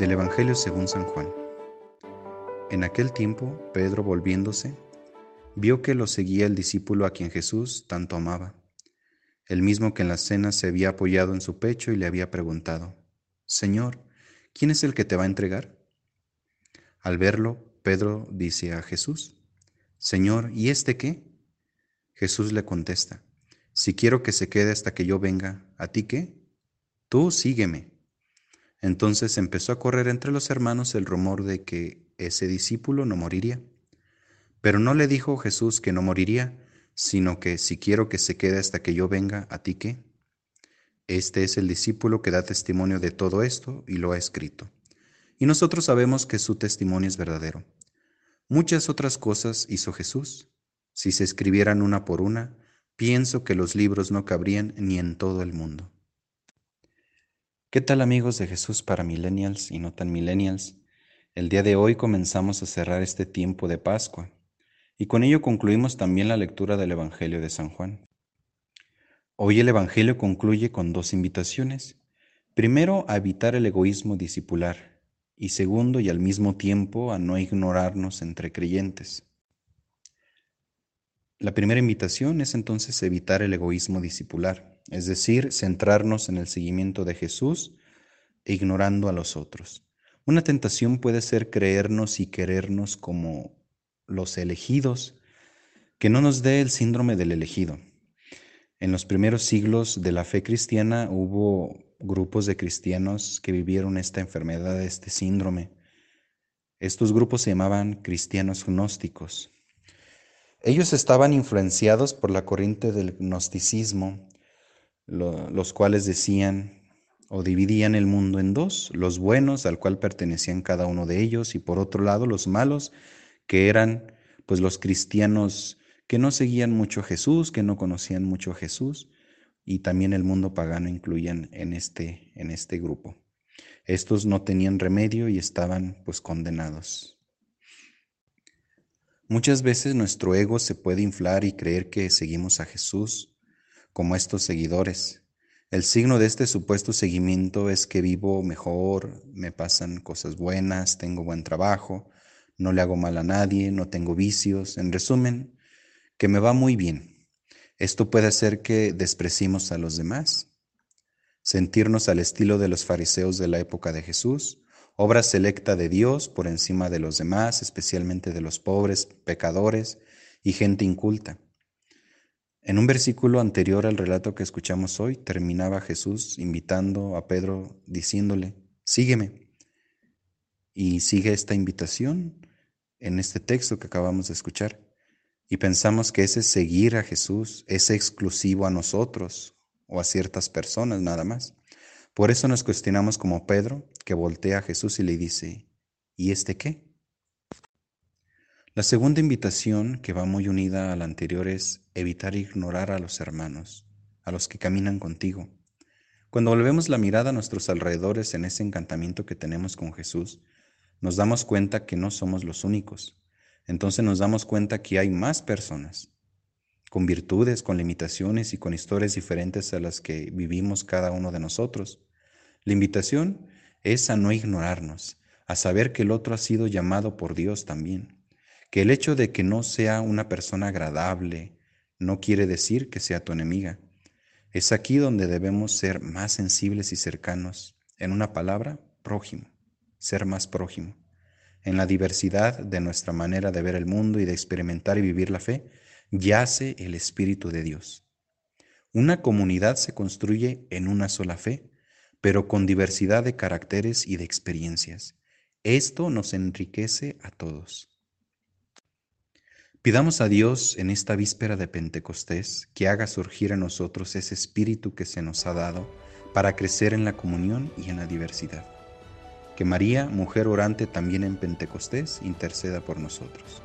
Del Evangelio según San Juan. En aquel tiempo, Pedro, volviéndose, vio que lo seguía el discípulo a quien Jesús tanto amaba, el mismo que en la cena se había apoyado en su pecho y le había preguntado, Señor, ¿quién es el que te va a entregar? Al verlo, Pedro dice a Jesús, Señor, ¿y este qué? Jesús le contesta, Si quiero que se quede hasta que yo venga, ¿a ti qué? Tú sígueme. Entonces empezó a correr entre los hermanos el rumor de que ese discípulo no moriría. Pero no le dijo Jesús que no moriría, sino que si quiero que se quede hasta que yo venga, ¿a ti qué? Este es el discípulo que da testimonio de todo esto y lo ha escrito. Y nosotros sabemos que su testimonio es verdadero. Muchas otras cosas hizo Jesús. Si se escribieran una por una, pienso que los libros no cabrían ni en todo el mundo. ¿Qué tal amigos de Jesús para millennials y no tan millennials? El día de hoy comenzamos a cerrar este tiempo de Pascua y con ello concluimos también la lectura del Evangelio de San Juan. Hoy el Evangelio concluye con dos invitaciones. Primero, a evitar el egoísmo discipular y segundo, y al mismo tiempo, a no ignorarnos entre creyentes. La primera invitación es entonces evitar el egoísmo discipular, es decir, centrarnos en el seguimiento de Jesús e ignorando a los otros. Una tentación puede ser creernos y querernos como los elegidos, que no nos dé el síndrome del elegido. En los primeros siglos de la fe cristiana hubo grupos de cristianos que vivieron esta enfermedad, este síndrome. Estos grupos se llamaban cristianos gnósticos. Ellos estaban influenciados por la corriente del gnosticismo, los cuales decían o dividían el mundo en dos, los buenos al cual pertenecían cada uno de ellos y por otro lado los malos que eran pues los cristianos que no seguían mucho Jesús, que no conocían mucho Jesús y también el mundo pagano incluían en este en este grupo. Estos no tenían remedio y estaban pues condenados. Muchas veces nuestro ego se puede inflar y creer que seguimos a Jesús como estos seguidores. El signo de este supuesto seguimiento es que vivo mejor, me pasan cosas buenas, tengo buen trabajo, no le hago mal a nadie, no tengo vicios, en resumen, que me va muy bien. Esto puede hacer que despreciemos a los demás, sentirnos al estilo de los fariseos de la época de Jesús, obra selecta de Dios por encima de los demás, especialmente de los pobres, pecadores y gente inculta. En un versículo anterior al relato que escuchamos hoy, terminaba Jesús invitando a Pedro diciéndole, sígueme. Y sigue esta invitación en este texto que acabamos de escuchar. Y pensamos que ese seguir a Jesús es exclusivo a nosotros o a ciertas personas nada más. Por eso nos cuestionamos como Pedro, que voltea a Jesús y le dice, ¿y este qué? La segunda invitación, que va muy unida a la anterior, es evitar ignorar a los hermanos, a los que caminan contigo. Cuando volvemos la mirada a nuestros alrededores en ese encantamiento que tenemos con Jesús, nos damos cuenta que no somos los únicos. Entonces nos damos cuenta que hay más personas, con virtudes, con limitaciones y con historias diferentes a las que vivimos cada uno de nosotros. La invitación es a no ignorarnos, a saber que el otro ha sido llamado por Dios también, que el hecho de que no sea una persona agradable no quiere decir que sea tu enemiga. Es aquí donde debemos ser más sensibles y cercanos, en una palabra, prójimo, ser más prójimo. En la diversidad de nuestra manera de ver el mundo y de experimentar y vivir la fe, yace el Espíritu de Dios. Una comunidad se construye en una sola fe, pero con diversidad de caracteres y de experiencias. Esto nos enriquece a todos. Pidamos a Dios en esta víspera de Pentecostés que haga surgir en nosotros ese espíritu que se nos ha dado para crecer en la comunión y en la diversidad. Que María, mujer orante también en Pentecostés, interceda por nosotros.